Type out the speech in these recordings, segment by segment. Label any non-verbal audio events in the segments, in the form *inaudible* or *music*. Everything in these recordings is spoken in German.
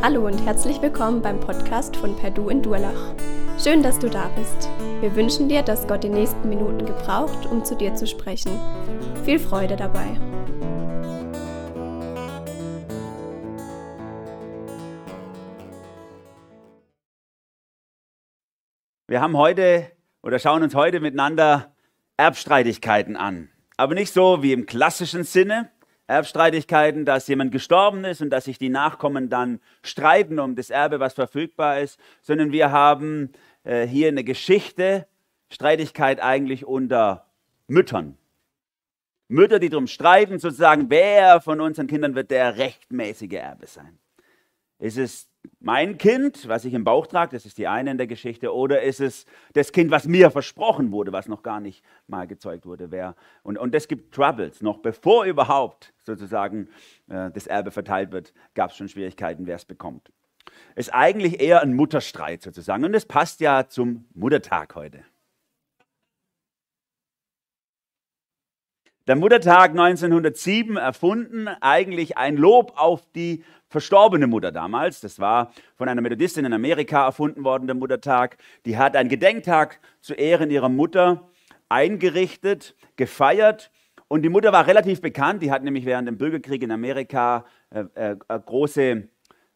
Hallo und herzlich willkommen beim Podcast von Perdu in Durlach. Schön, dass du da bist. Wir wünschen dir, dass Gott die nächsten Minuten gebraucht, um zu dir zu sprechen. Viel Freude dabei. Wir haben heute oder schauen uns heute miteinander Erbstreitigkeiten an. Aber nicht so wie im klassischen Sinne, Erbstreitigkeiten, dass jemand gestorben ist und dass sich die Nachkommen dann streiten um das Erbe, was verfügbar ist, sondern wir haben äh, hier eine Geschichte, Streitigkeit eigentlich unter Müttern. Mütter, die darum streiten, sozusagen, wer von unseren Kindern wird der rechtmäßige Erbe sein. Ist es mein Kind, was ich im Bauch trage, das ist die eine in der Geschichte, oder ist es das Kind, was mir versprochen wurde, was noch gar nicht mal gezeugt wurde? Wer? Und, und das gibt Troubles. Noch bevor überhaupt sozusagen äh, das Erbe verteilt wird, gab es schon Schwierigkeiten, wer es bekommt. Ist eigentlich eher ein Mutterstreit sozusagen. Und das passt ja zum Muttertag heute. Der Muttertag 1907 erfunden, eigentlich ein Lob auf die verstorbene Mutter damals. Das war von einer Methodistin in Amerika erfunden worden, der Muttertag. Die hat einen Gedenktag zu Ehren ihrer Mutter eingerichtet, gefeiert. Und die Mutter war relativ bekannt. Die hat nämlich während dem Bürgerkrieg in Amerika äh, äh, große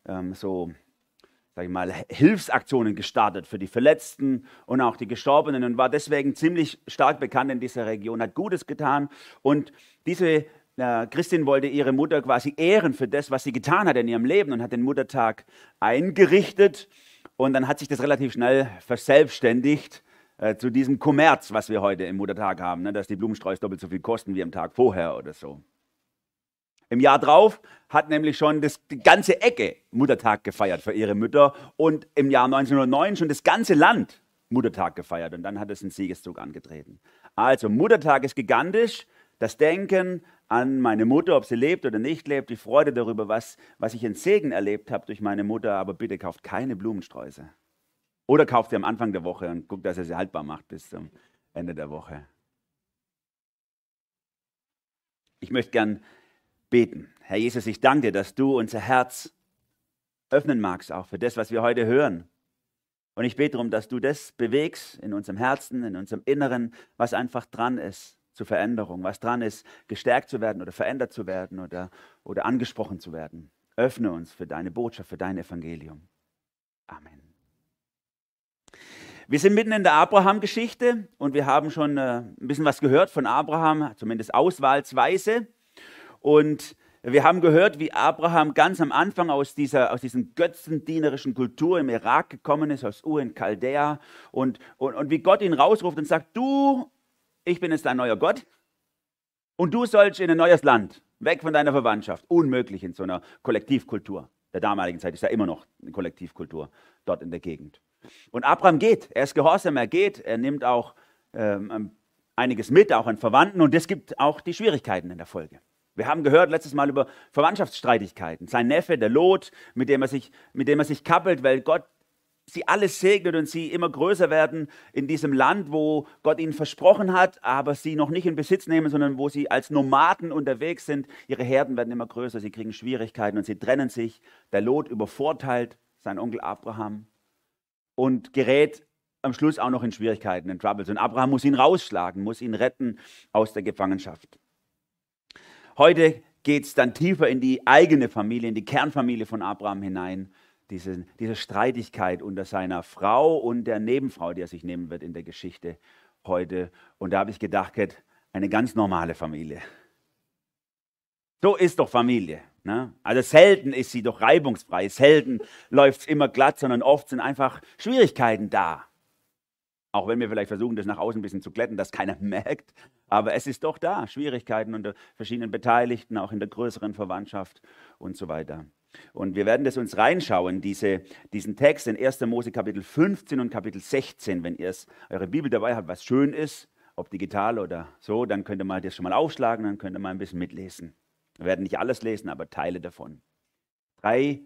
ähm, so sag ich mal, Hilfsaktionen gestartet für die Verletzten und auch die Gestorbenen und war deswegen ziemlich stark bekannt in dieser Region, hat Gutes getan. Und diese äh, Christin wollte ihre Mutter quasi ehren für das, was sie getan hat in ihrem Leben und hat den Muttertag eingerichtet. Und dann hat sich das relativ schnell verselbstständigt äh, zu diesem Kommerz, was wir heute im Muttertag haben, ne, dass die Blumensträuße doppelt so viel kosten wie am Tag vorher oder so. Im Jahr drauf hat nämlich schon das, die ganze Ecke Muttertag gefeiert für ihre Mütter und im Jahr 1909 schon das ganze Land Muttertag gefeiert und dann hat es einen Siegeszug angetreten. Also Muttertag ist gigantisch, das Denken an meine Mutter, ob sie lebt oder nicht lebt, die Freude darüber, was, was ich in Segen erlebt habe durch meine Mutter, aber bitte kauft keine Blumensträuße. Oder kauft sie am Anfang der Woche und guckt, dass er sie haltbar macht bis zum Ende der Woche. Ich möchte gern beten. Herr Jesus, ich danke dir, dass du unser Herz öffnen magst, auch für das, was wir heute hören. Und ich bete darum, dass du das bewegst in unserem Herzen, in unserem Inneren, was einfach dran ist zur Veränderung, was dran ist, gestärkt zu werden oder verändert zu werden oder, oder angesprochen zu werden. Öffne uns für deine Botschaft, für dein Evangelium. Amen. Wir sind mitten in der Abraham-Geschichte und wir haben schon äh, ein bisschen was gehört von Abraham, zumindest auswahlsweise. Und wir haben gehört, wie Abraham ganz am Anfang aus dieser aus diesen götzendienerischen Kultur im Irak gekommen ist, aus Ur in Chaldea, und, und, und wie Gott ihn rausruft und sagt, du, ich bin jetzt dein neuer Gott, und du sollst in ein neues Land, weg von deiner Verwandtschaft. Unmöglich in so einer Kollektivkultur. Der damaligen Zeit ist ja immer noch eine Kollektivkultur dort in der Gegend. Und Abraham geht, er ist gehorsam, er geht, er nimmt auch ähm, einiges mit, auch an Verwandten, und es gibt auch die Schwierigkeiten in der Folge. Wir haben gehört letztes Mal über Verwandtschaftsstreitigkeiten. Sein Neffe, der Lot, mit dem er sich, mit dem er sich kappelt, weil Gott sie alles segnet und sie immer größer werden in diesem Land, wo Gott ihnen versprochen hat, aber sie noch nicht in Besitz nehmen, sondern wo sie als Nomaden unterwegs sind. Ihre Herden werden immer größer, sie kriegen Schwierigkeiten und sie trennen sich. Der Lot übervorteilt seinen Onkel Abraham und gerät am Schluss auch noch in Schwierigkeiten, in Troubles. Und Abraham muss ihn rausschlagen, muss ihn retten aus der Gefangenschaft. Heute geht es dann tiefer in die eigene Familie, in die Kernfamilie von Abraham hinein. Diese, diese Streitigkeit unter seiner Frau und der Nebenfrau, die er sich nehmen wird in der Geschichte heute. Und da habe ich gedacht, eine ganz normale Familie. So ist doch Familie. Ne? Also selten ist sie doch reibungsfrei, selten läuft es immer glatt, sondern oft sind einfach Schwierigkeiten da. Auch wenn wir vielleicht versuchen, das nach außen ein bisschen zu glätten, dass keiner *laughs* merkt. Aber es ist doch da. Schwierigkeiten unter verschiedenen Beteiligten, auch in der größeren Verwandtschaft und so weiter. Und wir werden das uns reinschauen, diese, diesen Text in 1. Mose Kapitel 15 und Kapitel 16. Wenn ihr eure Bibel dabei habt, was schön ist, ob digital oder so, dann könnt ihr mal das schon mal aufschlagen, dann könnt ihr mal ein bisschen mitlesen. Wir werden nicht alles lesen, aber Teile davon. Drei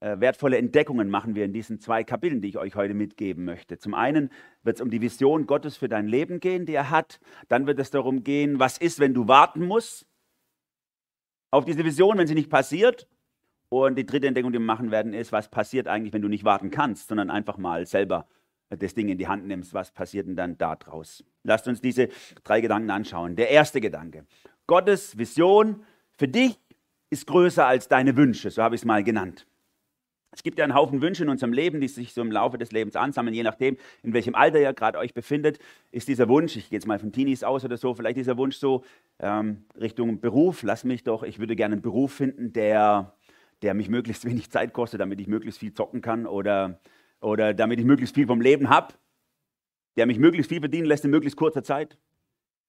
wertvolle Entdeckungen machen wir in diesen zwei Kapiteln, die ich euch heute mitgeben möchte. Zum einen wird es um die Vision Gottes für dein Leben gehen, die er hat. Dann wird es darum gehen, was ist, wenn du warten musst auf diese Vision, wenn sie nicht passiert. Und die dritte Entdeckung, die wir machen werden, ist, was passiert eigentlich, wenn du nicht warten kannst, sondern einfach mal selber das Ding in die Hand nimmst. Was passiert denn dann da draus? Lasst uns diese drei Gedanken anschauen. Der erste Gedanke. Gottes Vision für dich ist größer als deine Wünsche, so habe ich es mal genannt. Es gibt ja einen Haufen Wünsche in unserem Leben, die sich so im Laufe des Lebens ansammeln. Je nachdem, in welchem Alter ihr gerade euch befindet, ist dieser Wunsch, ich gehe jetzt mal von Teenies aus oder so, vielleicht dieser Wunsch so ähm, Richtung Beruf. Lass mich doch, ich würde gerne einen Beruf finden, der, der mich möglichst wenig Zeit kostet, damit ich möglichst viel zocken kann oder, oder damit ich möglichst viel vom Leben habe, der mich möglichst viel verdienen lässt in möglichst kurzer Zeit.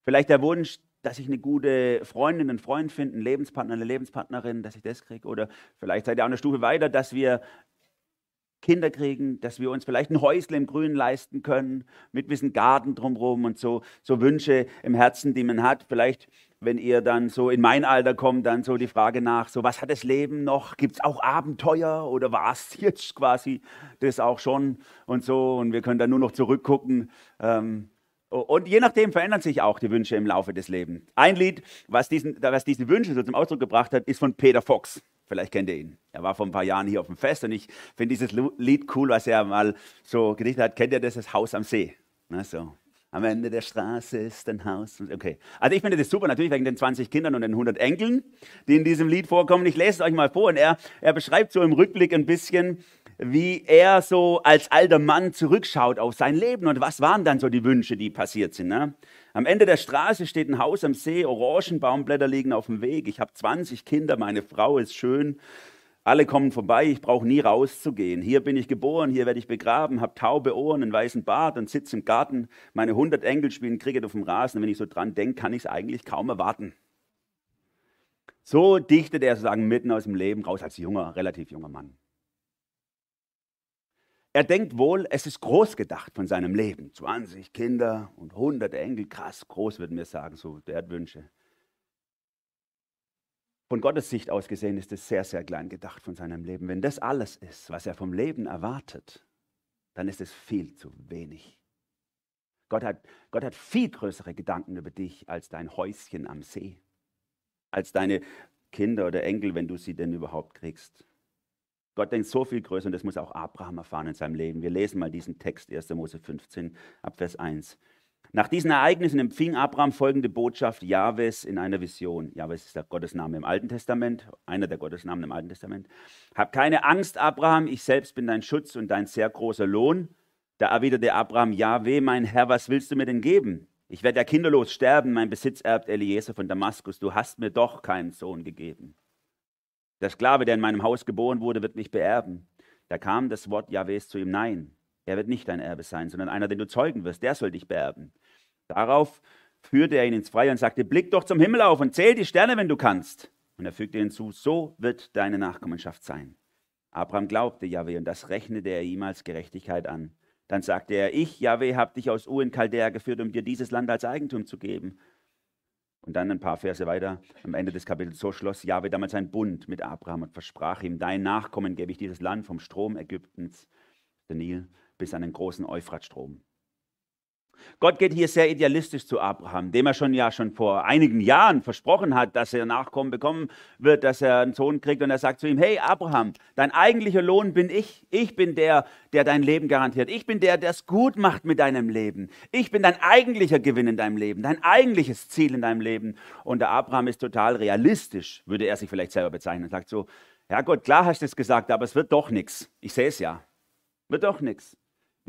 Vielleicht der Wunsch, dass ich eine gute Freundin, einen Freund finde, einen Lebenspartner, eine Lebenspartnerin, dass ich das kriege. Oder vielleicht seid ihr auch eine Stufe weiter, dass wir Kinder kriegen, dass wir uns vielleicht ein Häusle im Grünen leisten können, mit ein bisschen Garten drumherum und so, so Wünsche im Herzen, die man hat. Vielleicht, wenn ihr dann so in mein Alter kommt, dann so die Frage nach, so was hat das Leben noch? Gibt es auch Abenteuer oder war es *laughs* jetzt quasi das auch schon und so? Und wir können dann nur noch zurückgucken. Ähm, und je nachdem verändern sich auch die Wünsche im Laufe des Lebens. Ein Lied, was, diesen, was diese Wünsche so zum Ausdruck gebracht hat, ist von Peter Fox. Vielleicht kennt ihr ihn. Er war vor ein paar Jahren hier auf dem Fest und ich finde dieses Lied cool, was er mal so gedichtet hat. Kennt ihr das, das Haus am See? Na, so. Am Ende der Straße ist ein Haus. Okay. Also ich finde das super, natürlich wegen den 20 Kindern und den 100 Enkeln, die in diesem Lied vorkommen. Ich lese es euch mal vor und er, er beschreibt so im Rückblick ein bisschen, wie er so als alter Mann zurückschaut auf sein Leben und was waren dann so die Wünsche, die passiert sind. Ne? Am Ende der Straße steht ein Haus am See, Orangenbaumblätter liegen auf dem Weg, ich habe 20 Kinder, meine Frau ist schön, alle kommen vorbei, ich brauche nie rauszugehen. Hier bin ich geboren, hier werde ich begraben, habe taube Ohren, einen weißen Bart und sitze im Garten. Meine 100 Enkel spielen Cricket auf dem Rasen wenn ich so dran denke, kann ich es eigentlich kaum erwarten. So dichtet er sozusagen mitten aus dem Leben raus als junger, relativ junger Mann. Er denkt wohl, es ist groß gedacht von seinem Leben. 20 Kinder und 100 Enkel, krass, groß würden wir sagen, so der Wünsche. Von Gottes Sicht aus gesehen ist es sehr, sehr klein gedacht von seinem Leben. Wenn das alles ist, was er vom Leben erwartet, dann ist es viel zu wenig. Gott hat, Gott hat viel größere Gedanken über dich als dein Häuschen am See, als deine Kinder oder Enkel, wenn du sie denn überhaupt kriegst. Gott denkt so viel größer und das muss auch Abraham erfahren in seinem Leben. Wir lesen mal diesen Text 1. Mose 15 ab Vers 1. Nach diesen Ereignissen empfing Abraham folgende Botschaft Jahwes in einer Vision. Jahwes ist der Gottesname im Alten Testament, einer der Gottesnamen im Alten Testament. Hab keine Angst, Abraham, ich selbst bin dein Schutz und dein sehr großer Lohn. Da erwiderte Abraham, Jahwe, mein Herr, was willst du mir denn geben? Ich werde ja kinderlos sterben, mein Besitz erbt Eliezer von Damaskus. Du hast mir doch keinen Sohn gegeben. Der Sklave, der in meinem Haus geboren wurde, wird mich beerben. Da kam das Wort Jahwes zu ihm, nein, er wird nicht dein Erbe sein, sondern einer, den du zeugen wirst, der soll dich beerben. Darauf führte er ihn ins Freie und sagte, blick doch zum Himmel auf und zähl die Sterne, wenn du kannst. Und er fügte hinzu, so wird deine Nachkommenschaft sein. Abraham glaubte Jahwe und das rechnete er ihm als Gerechtigkeit an. Dann sagte er, ich, Jahwe, habe dich aus Ur in Chaldea geführt, um dir dieses Land als Eigentum zu geben. Und dann ein paar Verse weiter, am Ende des Kapitels, so schloss Jahwe damals einen Bund mit Abraham und versprach ihm, dein Nachkommen gebe ich dieses Land vom Strom Ägyptens, der Nil, bis an den großen Euphratstrom. Gott geht hier sehr idealistisch zu Abraham, dem er schon ja schon vor einigen Jahren versprochen hat, dass er Nachkommen bekommen wird, dass er einen Sohn kriegt. Und er sagt zu ihm: Hey Abraham, dein eigentlicher Lohn bin ich. Ich bin der, der dein Leben garantiert. Ich bin der, der es gut macht mit deinem Leben. Ich bin dein eigentlicher Gewinn in deinem Leben, dein eigentliches Ziel in deinem Leben. Und der Abraham ist total realistisch, würde er sich vielleicht selber bezeichnen. Er sagt so: Ja Gott, klar hast du es gesagt, aber es wird doch nichts. Ich sehe es ja. Wird doch nichts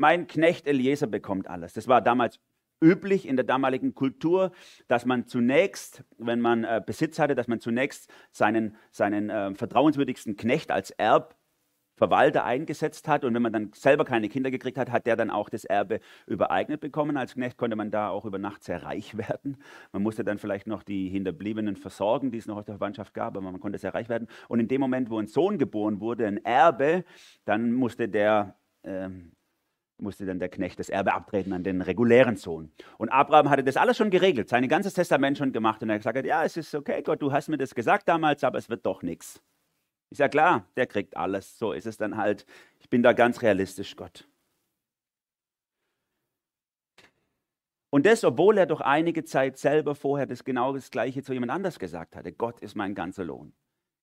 mein Knecht Eliezer bekommt alles. Das war damals üblich in der damaligen Kultur, dass man zunächst, wenn man äh, Besitz hatte, dass man zunächst seinen, seinen äh, vertrauenswürdigsten Knecht als Erbverwalter eingesetzt hat. Und wenn man dann selber keine Kinder gekriegt hat, hat der dann auch das Erbe übereignet bekommen. Als Knecht konnte man da auch über Nacht sehr reich *laughs* werden. Man musste dann vielleicht noch die Hinterbliebenen versorgen, die es noch aus der Verwandtschaft gab, aber man konnte sehr reich werden. Und in dem Moment, wo ein Sohn geboren wurde, ein Erbe, dann musste der ähm, musste dann der Knecht das Erbe abtreten an den regulären Sohn. Und Abraham hatte das alles schon geregelt, sein ganzes Testament schon gemacht. Und er hat gesagt, ja, es ist okay, Gott, du hast mir das gesagt damals, aber es wird doch nichts. Ist ja klar, der kriegt alles. So ist es dann halt. Ich bin da ganz realistisch, Gott. Und das, obwohl er doch einige Zeit selber vorher das genau das Gleiche zu jemand anders gesagt hatte. Gott ist mein ganzer Lohn.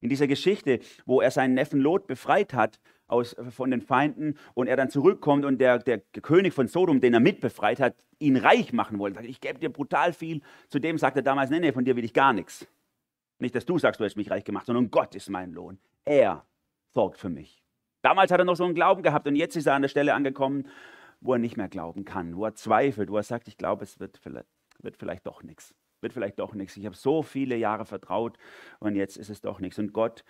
In dieser Geschichte, wo er seinen Neffen Lot befreit hat aus, von den Feinden und er dann zurückkommt und der, der König von Sodom, den er mitbefreit hat, ihn reich machen wollte. Ich gebe dir brutal viel. Zudem sagt er damals, nee, nee, von dir will ich gar nichts. Nicht, dass du sagst, du hast mich reich gemacht, sondern Gott ist mein Lohn. Er sorgt für mich. Damals hat er noch so einen Glauben gehabt und jetzt ist er an der Stelle angekommen, wo er nicht mehr glauben kann, wo er zweifelt, wo er sagt, ich glaube, es wird vielleicht, wird vielleicht doch nichts. Wird vielleicht doch nichts. Ich habe so viele Jahre vertraut und jetzt ist es doch nichts. Und Gott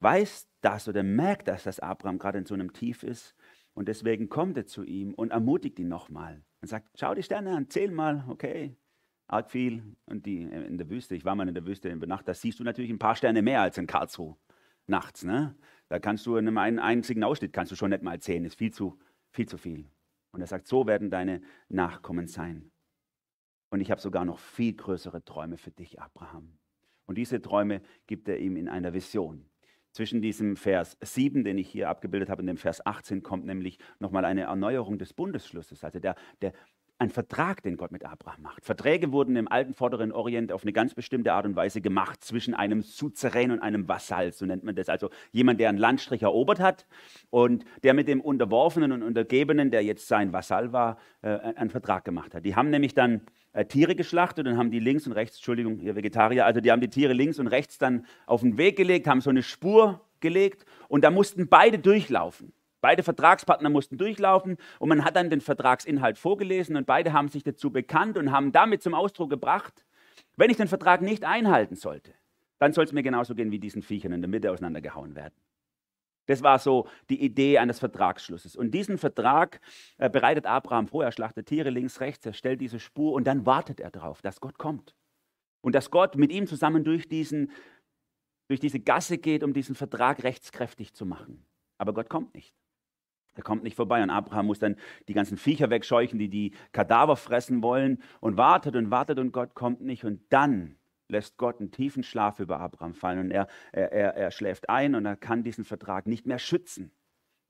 weiß das oder merkt das, dass Abraham gerade in so einem Tief ist. Und deswegen kommt er zu ihm und ermutigt ihn nochmal und sagt, schau die Sterne an, zähl mal, okay, arg viel. Und die in der Wüste, ich war mal in der Wüste in der Nacht, da siehst du natürlich ein paar Sterne mehr als in Karlsruhe nachts. Ne? Da kannst du in einem einzigen Ausschnitt, kannst du schon nicht mal zählen, ist viel zu, viel zu viel. Und er sagt, so werden deine Nachkommen sein. Und ich habe sogar noch viel größere Träume für dich, Abraham. Und diese Träume gibt er ihm in einer Vision. Zwischen diesem Vers 7, den ich hier abgebildet habe, und dem Vers 18 kommt nämlich nochmal eine Erneuerung des Bundesschlusses. Also der, der, ein Vertrag, den Gott mit Abraham macht. Verträge wurden im alten Vorderen Orient auf eine ganz bestimmte Art und Weise gemacht zwischen einem Suzerän und einem Vasall, so nennt man das. Also jemand, der einen Landstrich erobert hat und der mit dem Unterworfenen und Untergebenen, der jetzt sein Vasall war, äh, einen Vertrag gemacht hat. Die haben nämlich dann äh, Tiere geschlachtet und haben die links und rechts, Entschuldigung, ihr Vegetarier, also die haben die Tiere links und rechts dann auf den Weg gelegt, haben so eine Spur gelegt und da mussten beide durchlaufen. Beide Vertragspartner mussten durchlaufen und man hat dann den Vertragsinhalt vorgelesen und beide haben sich dazu bekannt und haben damit zum Ausdruck gebracht, wenn ich den Vertrag nicht einhalten sollte, dann soll es mir genauso gehen wie diesen Viechern in der Mitte auseinandergehauen werden. Das war so die Idee eines Vertragsschlusses. Und diesen Vertrag äh, bereitet Abraham vor. Er schlachtet Tiere links, rechts, er stellt diese Spur und dann wartet er darauf, dass Gott kommt. Und dass Gott mit ihm zusammen durch, diesen, durch diese Gasse geht, um diesen Vertrag rechtskräftig zu machen. Aber Gott kommt nicht. Er kommt nicht vorbei und Abraham muss dann die ganzen Viecher wegscheuchen, die die Kadaver fressen wollen und wartet und wartet und Gott kommt nicht und dann lässt Gott einen tiefen Schlaf über Abraham fallen und er, er, er, er schläft ein und er kann diesen Vertrag nicht mehr schützen,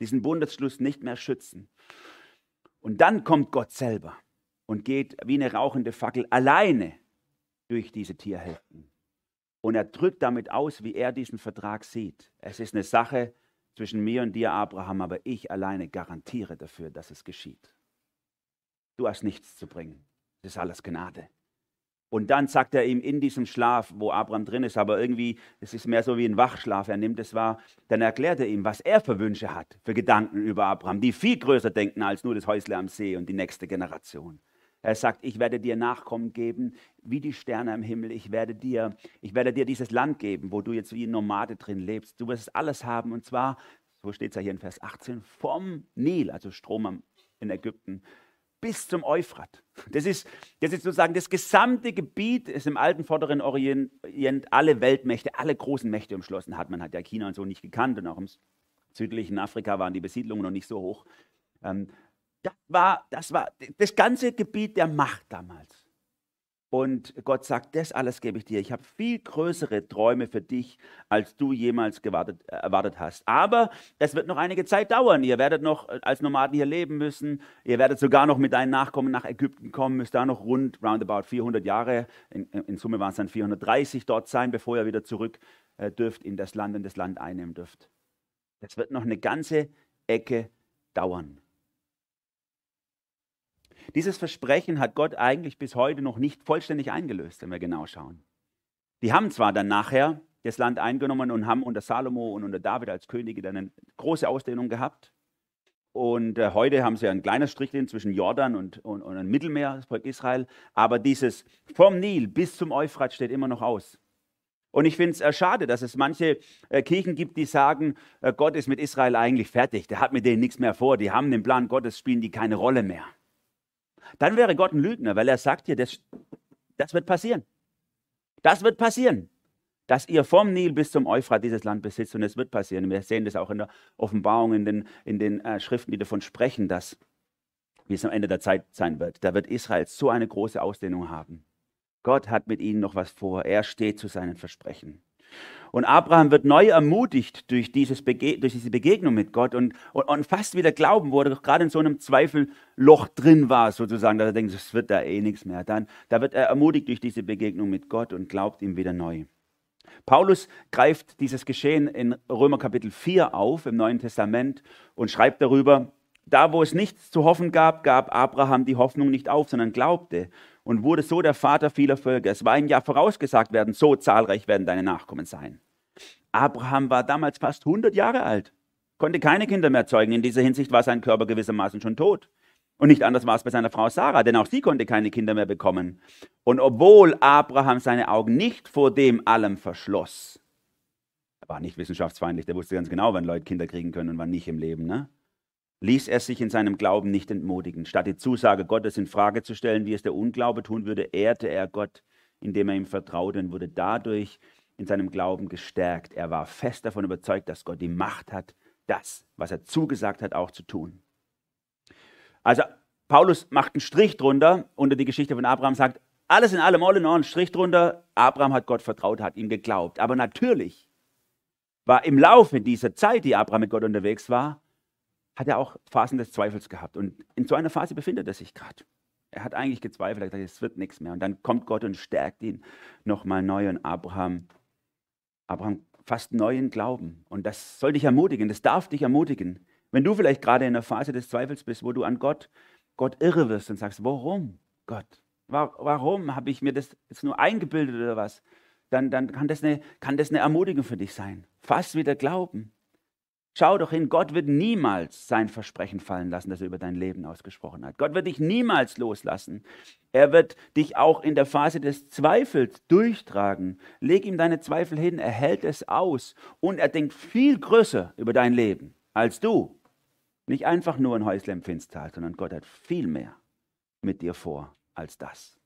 diesen Bundesschluss nicht mehr schützen. Und dann kommt Gott selber und geht wie eine rauchende Fackel alleine durch diese Tierhälften. Und er drückt damit aus, wie er diesen Vertrag sieht. Es ist eine Sache, zwischen mir und dir, Abraham, aber ich alleine garantiere dafür, dass es geschieht. Du hast nichts zu bringen. Das ist alles Gnade. Und dann sagt er ihm in diesem Schlaf, wo Abraham drin ist, aber irgendwie, es ist mehr so wie ein Wachschlaf, er nimmt es wahr, dann erklärt er ihm, was er für Wünsche hat, für Gedanken über Abraham, die viel größer denken als nur das Häusle am See und die nächste Generation. Er sagt, ich werde dir Nachkommen geben, wie die Sterne am Himmel. Ich werde dir, ich werde dir dieses Land geben, wo du jetzt wie ein Nomade drin lebst. Du wirst alles haben und zwar, so steht es ja hier in Vers 18, vom Nil, also Strom in Ägypten, bis zum Euphrat. Das ist, das ist sozusagen das gesamte Gebiet, das im alten Vorderen Orient alle Weltmächte, alle großen Mächte umschlossen hat. Man hat ja China und so nicht gekannt und auch im südlichen Afrika waren die Besiedlungen noch nicht so hoch. Ähm, das war, das war das ganze Gebiet der Macht damals. Und Gott sagt, das alles gebe ich dir. Ich habe viel größere Träume für dich, als du jemals gewartet, äh, erwartet hast. Aber es wird noch einige Zeit dauern. Ihr werdet noch äh, als Nomaden hier leben müssen. Ihr werdet sogar noch mit deinen Nachkommen nach Ägypten kommen. Müsst da noch rund, roundabout 400 Jahre, in, in Summe waren es dann 430 dort sein, bevor ihr wieder zurück äh, dürft in das Land und das Land einnehmen dürft. Das wird noch eine ganze Ecke dauern. Dieses Versprechen hat Gott eigentlich bis heute noch nicht vollständig eingelöst, wenn wir genau schauen. Die haben zwar dann nachher das Land eingenommen und haben unter Salomo und unter David als Könige dann eine große Ausdehnung gehabt. Und äh, heute haben sie ein kleines Strichchen zwischen Jordan und, und, und Mittelmeer, das Volk Israel. Aber dieses vom Nil bis zum Euphrat steht immer noch aus. Und ich finde es äh, schade, dass es manche äh, Kirchen gibt, die sagen, äh, Gott ist mit Israel eigentlich fertig. Der hat mit denen nichts mehr vor. Die haben den Plan Gottes, spielen die keine Rolle mehr dann wäre Gott ein Lügner, weil er sagt dir, das, das wird passieren. Das wird passieren, dass ihr vom Nil bis zum Euphrat dieses Land besitzt und es wird passieren. Wir sehen das auch in der Offenbarung, in den, in den äh, Schriften, die davon sprechen, dass, wie es am Ende der Zeit sein wird, da wird Israel so eine große Ausdehnung haben. Gott hat mit ihnen noch was vor. Er steht zu seinen Versprechen. Und Abraham wird neu ermutigt durch, dieses Bege durch diese Begegnung mit Gott und, und, und, fast wieder glauben, wo er doch gerade in so einem Zweifelloch drin war, sozusagen, dass er denkt, es wird da eh nichts mehr. Dann, da wird er ermutigt durch diese Begegnung mit Gott und glaubt ihm wieder neu. Paulus greift dieses Geschehen in Römer Kapitel 4 auf im Neuen Testament und schreibt darüber, da wo es nichts zu hoffen gab, gab Abraham die Hoffnung nicht auf, sondern glaubte und wurde so der Vater vieler Völker. Es war ihm ja vorausgesagt werden, so zahlreich werden deine Nachkommen sein. Abraham war damals fast 100 Jahre alt, konnte keine Kinder mehr zeugen. In dieser Hinsicht war sein Körper gewissermaßen schon tot. Und nicht anders war es bei seiner Frau Sarah, denn auch sie konnte keine Kinder mehr bekommen. Und obwohl Abraham seine Augen nicht vor dem allem verschloss, er war nicht wissenschaftsfeindlich, der wusste ganz genau, wann Leute Kinder kriegen können und wann nicht im Leben, ne? Ließ er sich in seinem Glauben nicht entmutigen. Statt die Zusage Gottes in Frage zu stellen, wie es der Unglaube tun würde, ehrte er Gott, indem er ihm vertraute und wurde dadurch in seinem Glauben gestärkt. Er war fest davon überzeugt, dass Gott die Macht hat, das, was er zugesagt hat, auch zu tun. Also Paulus macht einen Strich drunter unter die Geschichte von Abraham, sagt, alles in allem, all in all, einen Strich drunter. Abraham hat Gott vertraut, hat ihm geglaubt. Aber natürlich war im Laufe dieser Zeit, die Abraham mit Gott unterwegs war, hat er auch Phasen des Zweifels gehabt. Und in so einer Phase befindet er sich gerade. Er hat eigentlich gezweifelt, er hat gesagt, es wird nichts mehr. Und dann kommt Gott und stärkt ihn nochmal neu. Und Abraham, Abraham fast neuen Glauben. Und das soll dich ermutigen, das darf dich ermutigen. Wenn du vielleicht gerade in einer Phase des Zweifels bist, wo du an Gott, Gott irre wirst und sagst, warum Gott? Warum habe ich mir das jetzt nur eingebildet oder was? Dann, dann kann, das eine, kann das eine Ermutigung für dich sein. Fass wieder Glauben. Schau doch hin, Gott wird niemals sein Versprechen fallen lassen, das er über dein Leben ausgesprochen hat. Gott wird dich niemals loslassen. Er wird dich auch in der Phase des Zweifels durchtragen. Leg ihm deine Zweifel hin, er hält es aus und er denkt viel größer über dein Leben als du. Nicht einfach nur ein Häusle im Finsttal, sondern Gott hat viel mehr mit dir vor als das.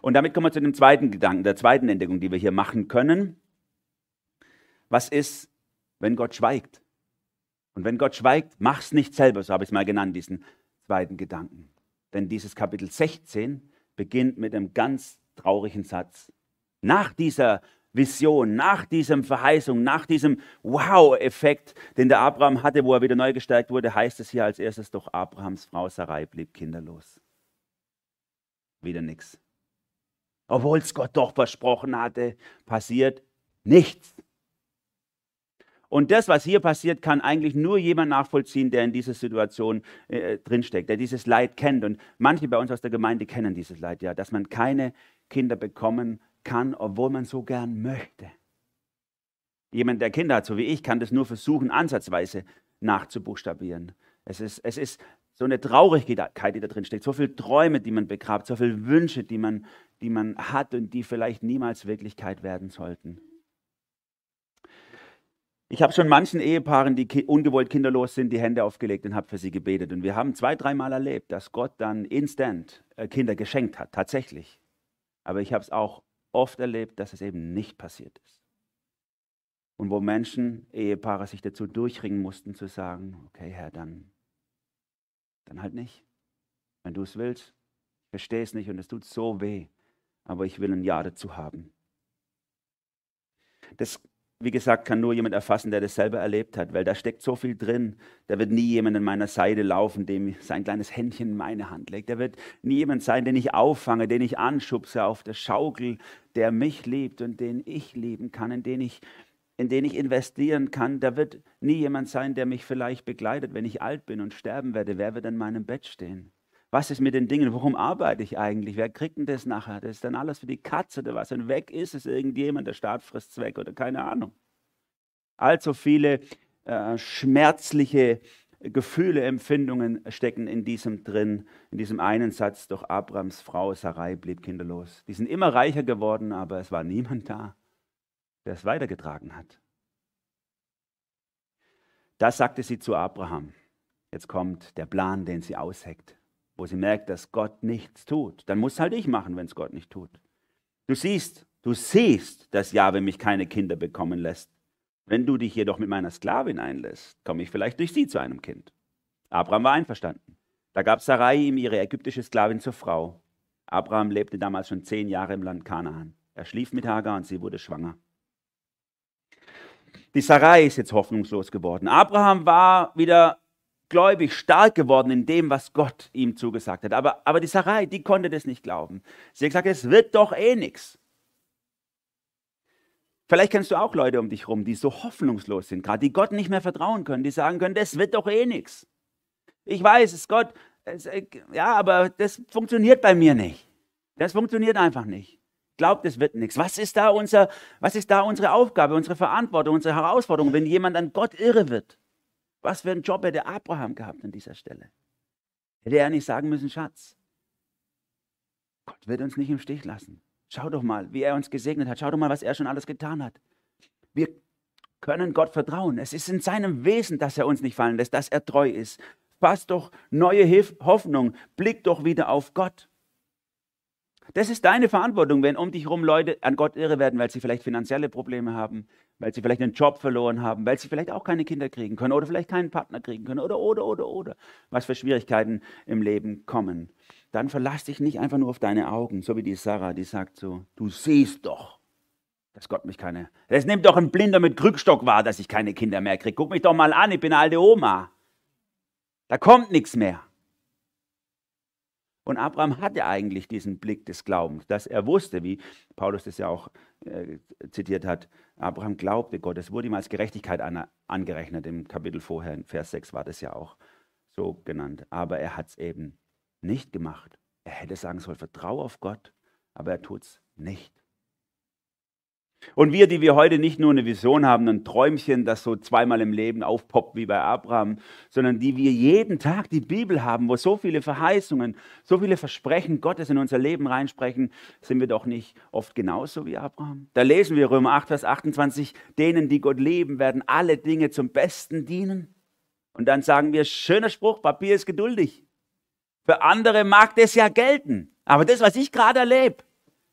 Und damit kommen wir zu dem zweiten Gedanken, der zweiten Entdeckung, die wir hier machen können. Was ist, wenn Gott schweigt? Und wenn Gott schweigt, mach's nicht selber, so habe ich es mal genannt, diesen zweiten Gedanken. Denn dieses Kapitel 16 beginnt mit einem ganz traurigen Satz. Nach dieser Vision, nach diesem Verheißung, nach diesem Wow-Effekt, den der Abraham hatte, wo er wieder neu gestärkt wurde, heißt es hier als erstes doch, Abrahams Frau Sarai blieb kinderlos. Wieder nichts. Obwohl es Gott doch versprochen hatte, passiert nichts. Und das, was hier passiert, kann eigentlich nur jemand nachvollziehen, der in dieser Situation äh, drinsteckt, der dieses Leid kennt. Und manche bei uns aus der Gemeinde kennen dieses Leid ja, dass man keine Kinder bekommen kann, obwohl man so gern möchte. Jemand, der Kinder hat, so wie ich, kann das nur versuchen, ansatzweise nachzubuchstabieren. Es ist, es ist so eine Traurigkeit, die da drin steckt, so viele Träume, die man begrabt, so viele Wünsche, die man, die man hat und die vielleicht niemals Wirklichkeit werden sollten. Ich habe schon manchen Ehepaaren, die ungewollt kinderlos sind, die Hände aufgelegt und habe für sie gebetet. Und wir haben zwei, dreimal erlebt, dass Gott dann instant äh, Kinder geschenkt hat, tatsächlich. Aber ich habe es auch oft erlebt, dass es eben nicht passiert ist. Und wo Menschen, Ehepaare sich dazu durchringen mussten, zu sagen, okay Herr, dann, dann halt nicht. Wenn du es willst, ich verstehe es nicht und es tut so weh, aber ich will ein Ja dazu haben. Das wie gesagt, kann nur jemand erfassen, der das selber erlebt hat, weil da steckt so viel drin. Da wird nie jemand an meiner Seite laufen, dem sein kleines Händchen in meine Hand legt. Da wird nie jemand sein, den ich auffange, den ich anschubse auf der Schaukel, der mich liebt und den ich lieben kann, in den ich, in den ich investieren kann. Da wird nie jemand sein, der mich vielleicht begleitet, wenn ich alt bin und sterben werde. Wer wird in meinem Bett stehen? Was ist mit den Dingen? Worum arbeite ich eigentlich? Wer kriegt denn das nachher? Das ist dann alles für die Katze oder was? Und weg ist es irgendjemand, der Staat frisst es weg oder keine Ahnung. Allzu viele äh, schmerzliche Gefühle, Empfindungen stecken in diesem drin, in diesem einen Satz, doch Abrams Frau Sarai blieb kinderlos. Die sind immer reicher geworden, aber es war niemand da, der es weitergetragen hat. Das sagte sie zu Abraham. Jetzt kommt der Plan, den sie ausheckt wo sie merkt, dass Gott nichts tut, dann muss halt ich machen, wenn es Gott nicht tut. Du siehst, du siehst, dass Jahwe mich keine Kinder bekommen lässt. Wenn du dich jedoch mit meiner Sklavin einlässt, komme ich vielleicht durch sie zu einem Kind. Abraham war einverstanden. Da gab Sarai ihm ihre ägyptische Sklavin zur Frau. Abraham lebte damals schon zehn Jahre im Land Kanaan. Er schlief mit Hagar und sie wurde schwanger. Die Sarai ist jetzt hoffnungslos geworden. Abraham war wieder gläubig stark geworden in dem, was Gott ihm zugesagt hat. Aber, aber die Sarai, die konnte das nicht glauben. Sie hat gesagt, es wird doch eh nichts. Vielleicht kennst du auch Leute um dich herum, die so hoffnungslos sind, gerade die Gott nicht mehr vertrauen können, die sagen können, das wird doch eh nichts. Ich weiß, es ist Gott, es, äh, ja, aber das funktioniert bei mir nicht. Das funktioniert einfach nicht. Glaubt, es wird nichts. Was ist da unser, was ist da unsere Aufgabe, unsere Verantwortung, unsere Herausforderung, wenn jemand an Gott irre wird? Was für einen Job hätte Abraham gehabt an dieser Stelle? Hätte er nicht sagen müssen, Schatz, Gott wird uns nicht im Stich lassen. Schau doch mal, wie er uns gesegnet hat. Schau doch mal, was er schon alles getan hat. Wir können Gott vertrauen. Es ist in seinem Wesen, dass er uns nicht fallen lässt, dass er treu ist. Fass doch neue Hoffnung. Blick doch wieder auf Gott. Das ist deine Verantwortung, wenn um dich herum Leute an Gott irre werden, weil sie vielleicht finanzielle Probleme haben, weil sie vielleicht einen Job verloren haben, weil sie vielleicht auch keine Kinder kriegen können oder vielleicht keinen Partner kriegen können oder, oder, oder, oder, was für Schwierigkeiten im Leben kommen. Dann verlass dich nicht einfach nur auf deine Augen, so wie die Sarah, die sagt so, du siehst doch, dass Gott mich keine, das nimmt doch ein Blinder mit Krückstock wahr, dass ich keine Kinder mehr kriege. Guck mich doch mal an, ich bin eine alte Oma. Da kommt nichts mehr. Und Abraham hatte eigentlich diesen Blick des Glaubens, dass er wusste, wie Paulus das ja auch äh, zitiert hat, Abraham glaubte Gott. Es wurde ihm als Gerechtigkeit an, angerechnet. Im Kapitel vorher, in Vers 6 war das ja auch so genannt. Aber er hat es eben nicht gemacht. Er hätte sagen sollen, vertraue auf Gott, aber er tut es nicht. Und wir, die wir heute nicht nur eine Vision haben, ein Träumchen, das so zweimal im Leben aufpoppt wie bei Abraham, sondern die wir jeden Tag die Bibel haben, wo so viele Verheißungen, so viele Versprechen Gottes in unser Leben reinsprechen, sind wir doch nicht oft genauso wie Abraham. Da lesen wir Römer 8, Vers 28, denen, die Gott lieben, werden alle Dinge zum Besten dienen. Und dann sagen wir, schöner Spruch, Papier ist geduldig. Für andere mag das ja gelten. Aber das, was ich gerade erlebe,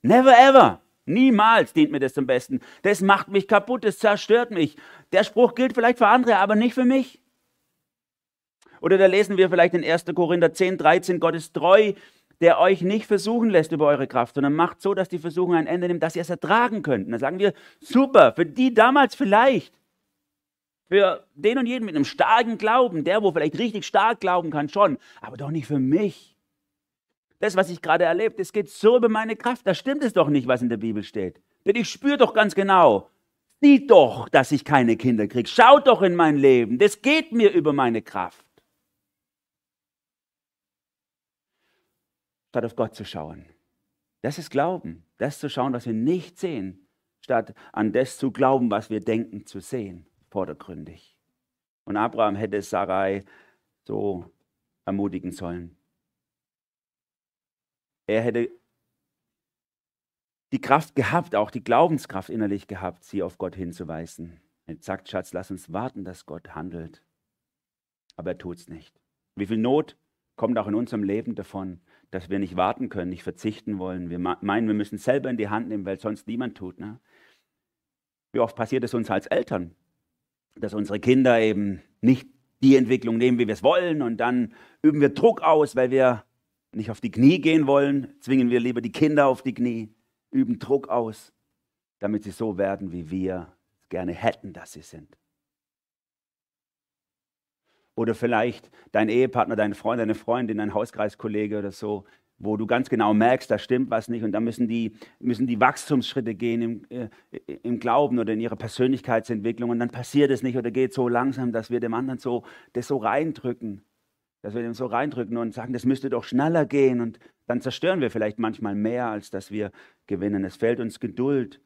never ever. Niemals dient mir das zum Besten. Das macht mich kaputt, das zerstört mich. Der Spruch gilt vielleicht für andere, aber nicht für mich. Oder da lesen wir vielleicht in 1. Korinther 10, 13, Gott ist treu, der euch nicht versuchen lässt über eure Kraft, sondern macht so, dass die Versuchung ein Ende nimmt, dass ihr es ertragen könnt. Und dann sagen wir, super, für die damals vielleicht. Für den und jeden mit einem starken Glauben, der, wo vielleicht richtig stark glauben kann, schon, aber doch nicht für mich das, was ich gerade erlebt, das geht so über meine Kraft. Da stimmt es doch nicht, was in der Bibel steht. Denn ich spüre doch ganz genau, sieht doch, dass ich keine Kinder kriege. Schaut doch in mein Leben. Das geht mir über meine Kraft. Statt auf Gott zu schauen. Das ist Glauben. Das zu schauen, was wir nicht sehen, statt an das zu glauben, was wir denken zu sehen, vordergründig. Und Abraham hätte Sarai so ermutigen sollen. Er hätte die Kraft gehabt, auch die Glaubenskraft innerlich gehabt, sie auf Gott hinzuweisen. Er sagt, Schatz, lass uns warten, dass Gott handelt. Aber er tut es nicht. Wie viel Not kommt auch in unserem Leben davon, dass wir nicht warten können, nicht verzichten wollen. Wir meinen, wir müssen selber in die Hand nehmen, weil sonst niemand tut. Ne? Wie oft passiert es uns als Eltern, dass unsere Kinder eben nicht die Entwicklung nehmen, wie wir es wollen, und dann üben wir Druck aus, weil wir nicht auf die Knie gehen wollen, zwingen wir lieber die Kinder auf die Knie, üben Druck aus, damit sie so werden, wie wir gerne hätten, dass sie sind. Oder vielleicht dein Ehepartner, dein Freund, deine Freundin, dein Hauskreiskollege oder so, wo du ganz genau merkst, da stimmt was nicht und da müssen die, müssen die Wachstumsschritte gehen im, äh, im Glauben oder in ihrer Persönlichkeitsentwicklung und dann passiert es nicht oder geht so langsam, dass wir dem anderen so, das so reindrücken dass wir dem so reindrücken und sagen, das müsste doch schneller gehen und dann zerstören wir vielleicht manchmal mehr, als dass wir gewinnen. Es fällt uns Geduld,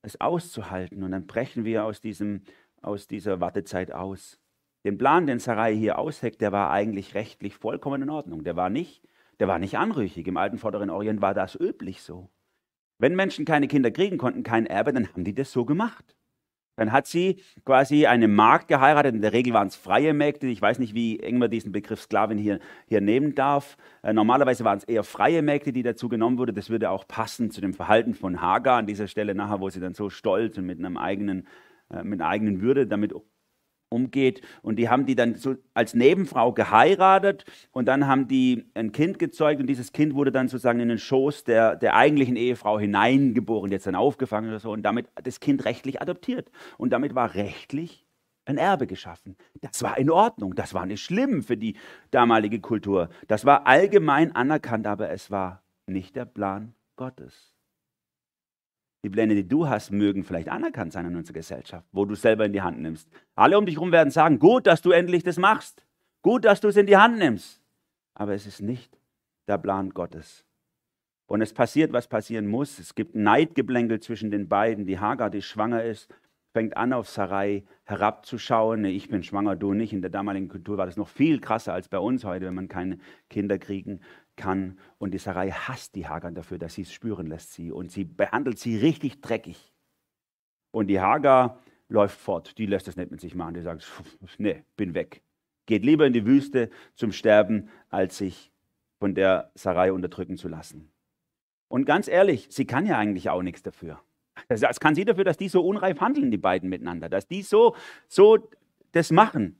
es auszuhalten und dann brechen wir aus, diesem, aus dieser Wartezeit aus. Den Plan, den Sarai hier ausheckt, der war eigentlich rechtlich vollkommen in Ordnung. Der war nicht, der war nicht anrüchig. Im alten Vorderen Orient war das üblich so. Wenn Menschen keine Kinder kriegen konnten, kein Erbe, dann haben die das so gemacht. Dann hat sie quasi eine Magd geheiratet. In der Regel waren es freie Mägde. Ich weiß nicht, wie eng man diesen Begriff Sklavin hier, hier nehmen darf. Äh, normalerweise waren es eher freie Mägde, die dazu genommen wurden. Das würde auch passen zu dem Verhalten von Hagar an dieser Stelle nachher, wo sie dann so stolz und mit, einem eigenen, äh, mit einer eigenen Würde damit umgeht. Und die haben die dann so als Nebenfrau geheiratet und dann haben die ein Kind gezeugt und dieses Kind wurde dann sozusagen in den Schoß der, der eigentlichen Ehefrau hineingeboren, jetzt dann aufgefangen oder so und damit das Kind rechtlich adoptiert. Und damit war rechtlich ein Erbe geschaffen. Das war in Ordnung, das war nicht schlimm für die damalige Kultur. Das war allgemein anerkannt, aber es war nicht der Plan Gottes. Die Pläne, die du hast, mögen vielleicht anerkannt sein in unserer Gesellschaft, wo du selber in die Hand nimmst. Alle um dich herum werden sagen, gut, dass du endlich das machst. Gut, dass du es in die Hand nimmst. Aber es ist nicht der Plan Gottes. Und es passiert, was passieren muss. Es gibt Neidgeblänkel zwischen den beiden. Die Hagar, die schwanger ist, fängt an, auf Sarai herabzuschauen. Ich bin schwanger, du nicht. In der damaligen Kultur war das noch viel krasser als bei uns heute, wenn man keine Kinder kriegen kann. Und die Sarai hasst die Hagar dafür, dass sie es spüren lässt sie. Und sie behandelt sie richtig dreckig. Und die Hagar läuft fort. Die lässt das nicht mit sich machen. Die sagt, nee, bin weg. Geht lieber in die Wüste zum Sterben, als sich von der Sarai unterdrücken zu lassen. Und ganz ehrlich, sie kann ja eigentlich auch nichts dafür. Das kann sie dafür, dass die so unreif handeln, die beiden miteinander, dass die so, so das machen.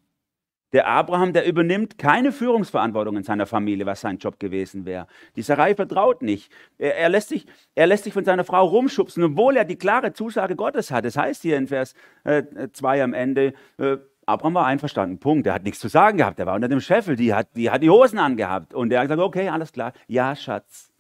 Der Abraham, der übernimmt keine Führungsverantwortung in seiner Familie, was sein Job gewesen wäre. Die Sarai vertraut nicht. Er, er, lässt sich, er lässt sich von seiner Frau rumschubsen, obwohl er die klare Zusage Gottes hat. Das heißt hier in Vers 2 äh, am Ende, äh, Abraham war einverstanden, Punkt. Er hat nichts zu sagen gehabt. Er war unter dem Scheffel, die hat, die hat die Hosen angehabt. Und er hat gesagt, okay, alles klar. Ja, Schatz.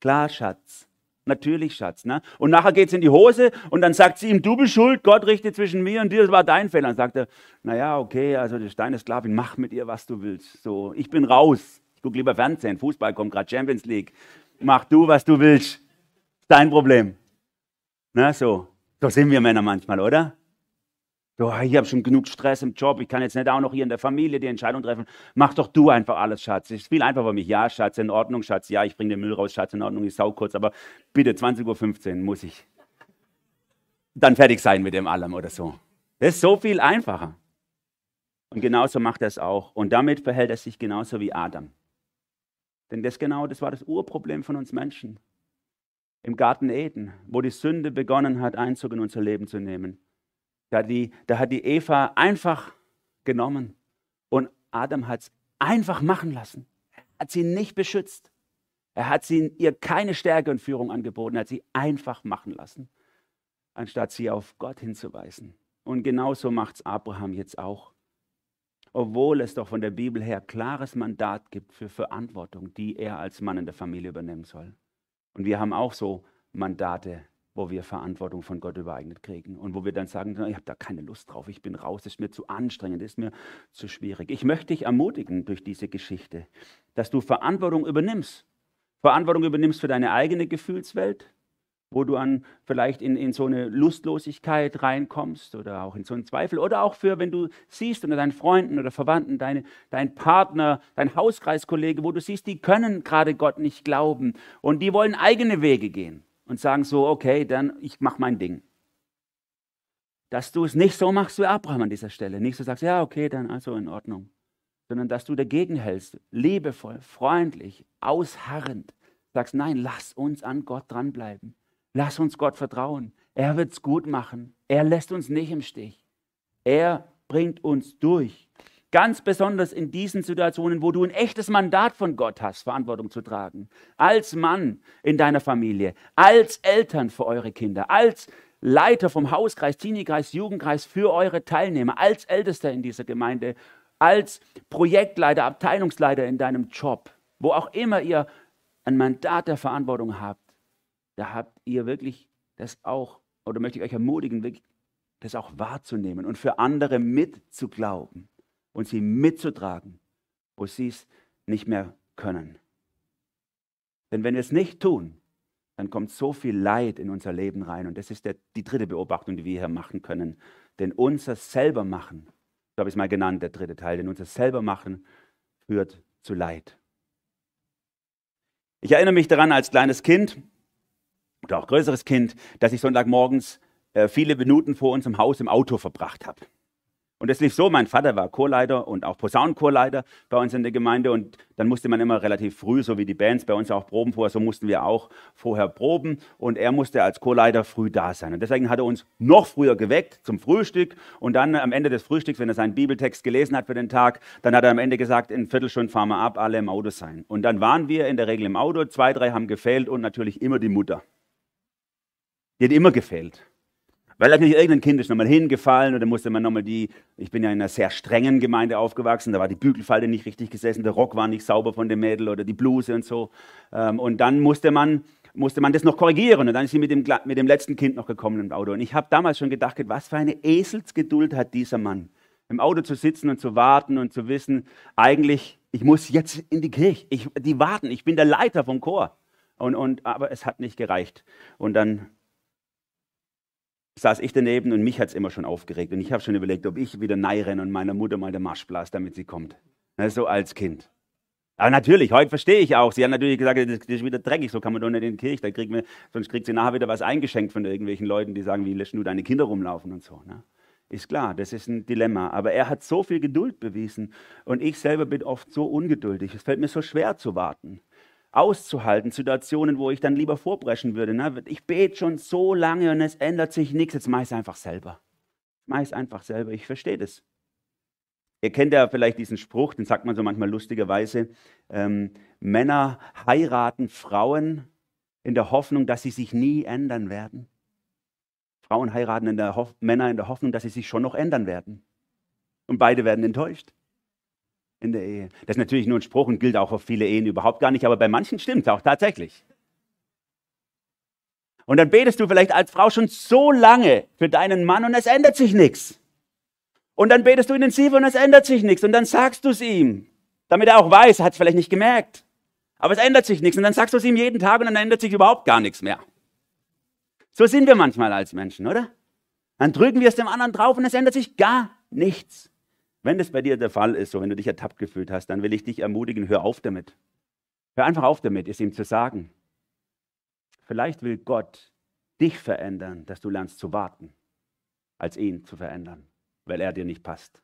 Klar, Schatz. Natürlich, Schatz. Ne? Und nachher geht es in die Hose und dann sagt sie ihm, du bist schuld, Gott richtet zwischen mir und dir, das war dein Fehler. Dann sagt er, naja, okay, also das ist deine Sklavin, mach mit ihr, was du willst. So, ich bin raus. Ich gucke lieber Fernsehen, Fußball kommt gerade Champions League. Mach du, was du willst. Dein Problem. Na, so. So sind wir Männer manchmal, oder? Ich habe schon genug Stress im Job, ich kann jetzt nicht auch noch hier in der Familie die Entscheidung treffen. Mach doch du einfach alles, Schatz. Es ist viel einfacher für mich. Ja, Schatz, in Ordnung, Schatz. Ja, ich bringe den Müll raus, Schatz, in Ordnung, ich sau kurz, aber bitte 20.15 Uhr muss ich dann fertig sein mit dem allem oder so. Das ist so viel einfacher. Und genauso macht er es auch. Und damit verhält er sich genauso wie Adam. Denn das genau, das war das Urproblem von uns Menschen. Im Garten Eden, wo die Sünde begonnen hat, Einzug in unser Leben zu nehmen. Da, die, da hat die Eva einfach genommen und Adam hat es einfach machen lassen. Er hat sie nicht beschützt. Er hat sie, ihr keine Stärke und Führung angeboten. Er hat sie einfach machen lassen, anstatt sie auf Gott hinzuweisen. Und genauso macht es Abraham jetzt auch. Obwohl es doch von der Bibel her klares Mandat gibt für Verantwortung, die er als Mann in der Familie übernehmen soll. Und wir haben auch so Mandate wo wir Verantwortung von Gott übereignet kriegen und wo wir dann sagen, ich habe da keine Lust drauf, ich bin raus, das ist mir zu anstrengend, das ist mir zu schwierig. Ich möchte dich ermutigen durch diese Geschichte, dass du Verantwortung übernimmst. Verantwortung übernimmst für deine eigene Gefühlswelt, wo du an vielleicht in, in so eine Lustlosigkeit reinkommst oder auch in so einen Zweifel oder auch für, wenn du siehst unter deinen Freunden oder Verwandten, deine, dein Partner, dein Hauskreiskollege, wo du siehst, die können gerade Gott nicht glauben und die wollen eigene Wege gehen und sagen so, okay, dann ich mache mein Ding. Dass du es nicht so machst wie Abraham an dieser Stelle. Nicht so sagst, ja, okay, dann also in Ordnung. Sondern dass du dagegen hältst, liebevoll, freundlich, ausharrend. Sagst, nein, lass uns an Gott dranbleiben. Lass uns Gott vertrauen. Er wird es gut machen. Er lässt uns nicht im Stich. Er bringt uns durch. Ganz besonders in diesen Situationen, wo du ein echtes Mandat von Gott hast, Verantwortung zu tragen. Als Mann in deiner Familie, als Eltern für eure Kinder, als Leiter vom Hauskreis, Teenie-Kreis, Jugendkreis für eure Teilnehmer, als Ältester in dieser Gemeinde, als Projektleiter, Abteilungsleiter in deinem Job, wo auch immer ihr ein Mandat der Verantwortung habt, da habt ihr wirklich das auch, oder möchte ich euch ermutigen, wirklich das auch wahrzunehmen und für andere mitzuglauben und sie mitzutragen, wo sie es nicht mehr können. Denn wenn wir es nicht tun, dann kommt so viel Leid in unser Leben rein. Und das ist der, die dritte Beobachtung, die wir hier machen können. Denn unser selber machen, so habe ich es mal genannt, der dritte Teil, denn unser selber machen führt zu Leid. Ich erinnere mich daran als kleines Kind oder auch größeres Kind, dass ich Sonntagmorgens äh, viele Minuten vor unserem Haus im Auto verbracht habe. Und es lief so, mein Vater war Chorleiter und auch Posaunenchorleiter bei uns in der Gemeinde und dann musste man immer relativ früh, so wie die Bands bei uns auch proben vorher, so mussten wir auch vorher proben und er musste als Chorleiter früh da sein. Und deswegen hat er uns noch früher geweckt zum Frühstück und dann am Ende des Frühstücks, wenn er seinen Bibeltext gelesen hat für den Tag, dann hat er am Ende gesagt, in Viertelstunde fahren wir ab, alle im Auto sein. Und dann waren wir in der Regel im Auto, zwei, drei haben gefehlt und natürlich immer die Mutter. Die hat immer gefehlt. Weil natürlich irgendein Kind ist nochmal hingefallen oder musste man nochmal die, ich bin ja in einer sehr strengen Gemeinde aufgewachsen, da war die Bügelfalte nicht richtig gesessen, der Rock war nicht sauber von dem Mädel oder die Bluse und so. Ähm, und dann musste man musste man das noch korrigieren. Und dann ist sie mit dem, mit dem letzten Kind noch gekommen im Auto. Und ich habe damals schon gedacht, was für eine Eselsgeduld hat dieser Mann, im Auto zu sitzen und zu warten und zu wissen, eigentlich, ich muss jetzt in die Kirche. Ich, die warten, ich bin der Leiter vom Chor. Und, und, aber es hat nicht gereicht. Und dann saß ich daneben und mich hat es immer schon aufgeregt. Und ich habe schon überlegt, ob ich wieder renne und meiner Mutter mal den Marsch blase, damit sie kommt. so als Kind. Aber natürlich, heute verstehe ich auch. Sie haben natürlich gesagt, das ist wieder dreckig, so kann man doch nicht in die Kirche. Da kriegt man, sonst kriegt sie nachher wieder was eingeschenkt von irgendwelchen Leuten, die sagen, wie lässt du deine Kinder rumlaufen und so. Ne? Ist klar, das ist ein Dilemma. Aber er hat so viel Geduld bewiesen und ich selber bin oft so ungeduldig. Es fällt mir so schwer zu warten, auszuhalten, Situationen, wo ich dann lieber vorbrechen würde. Ne? Ich bete schon so lange und es ändert sich nichts. Jetzt mache ich es einfach selber. Mach es einfach selber. Ich verstehe das. Ihr kennt ja vielleicht diesen Spruch, den sagt man so manchmal lustigerweise. Ähm, Männer heiraten Frauen in der Hoffnung, dass sie sich nie ändern werden. Frauen heiraten in Männer in der Hoffnung, dass sie sich schon noch ändern werden. Und beide werden enttäuscht in der Ehe. Das ist natürlich nur ein Spruch und gilt auch auf viele Ehen überhaupt gar nicht, aber bei manchen stimmt es auch tatsächlich. Und dann betest du vielleicht als Frau schon so lange für deinen Mann und es ändert sich nichts. Und dann betest du intensiv und es ändert sich nichts. Und dann sagst du es ihm, damit er auch weiß, er hat es vielleicht nicht gemerkt. Aber es ändert sich nichts. Und dann sagst du es ihm jeden Tag und dann ändert sich überhaupt gar nichts mehr. So sind wir manchmal als Menschen, oder? Dann drücken wir es dem anderen drauf und es ändert sich gar nichts. Wenn das bei dir der Fall ist, so wenn du dich ertappt gefühlt hast, dann will ich dich ermutigen, hör auf damit. Hör einfach auf damit, es ihm zu sagen. Vielleicht will Gott dich verändern, dass du lernst zu warten, als ihn zu verändern weil er dir nicht passt.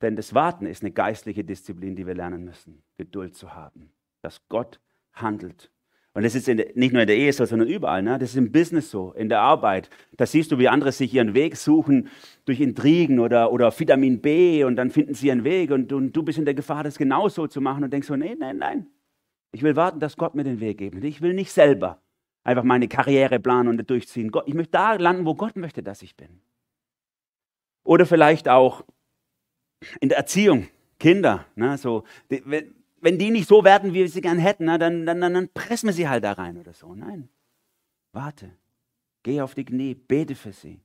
Denn das Warten ist eine geistliche Disziplin, die wir lernen müssen, Geduld zu haben, dass Gott handelt. Und das ist der, nicht nur in der Ehe so, sondern überall. Ne? Das ist im Business so, in der Arbeit. Da siehst du, wie andere sich ihren Weg suchen durch Intrigen oder, oder Vitamin B und dann finden sie ihren Weg und, und du bist in der Gefahr, das genauso zu machen und denkst so, nein, nein, nein. Ich will warten, dass Gott mir den Weg gibt. Ich will nicht selber einfach meine Karriere planen und durchziehen. Gott, ich möchte da landen, wo Gott möchte, dass ich bin. Oder vielleicht auch in der Erziehung, Kinder. Ne, so, die, wenn die nicht so werden, wie wir sie gern hätten, ne, dann, dann, dann, dann pressen wir sie halt da rein oder so. Nein, warte, geh auf die Knie, bete für sie.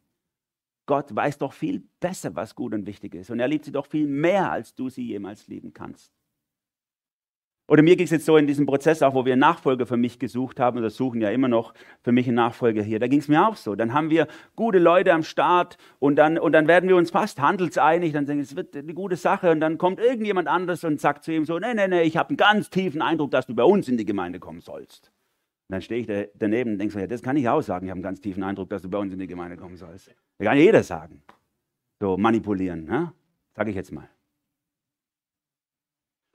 Gott weiß doch viel besser, was gut und wichtig ist. Und er liebt sie doch viel mehr, als du sie jemals lieben kannst. Oder mir ging es jetzt so in diesem Prozess auch, wo wir Nachfolger für mich gesucht haben, oder suchen ja immer noch für mich einen Nachfolger hier. Da ging es mir auch so. Dann haben wir gute Leute am Start und dann, und dann werden wir uns fast handelseinig. Dann denken wir, es wird eine gute Sache. Und dann kommt irgendjemand anders und sagt zu ihm so, nee, nee, nee, ich habe einen ganz tiefen Eindruck, dass du bei uns in die Gemeinde kommen sollst. Und dann stehe ich daneben und denke so, ja, das kann ich auch sagen. Ich habe einen ganz tiefen Eindruck, dass du bei uns in die Gemeinde kommen sollst. Das kann jeder sagen. So manipulieren, ne? sage ich jetzt mal.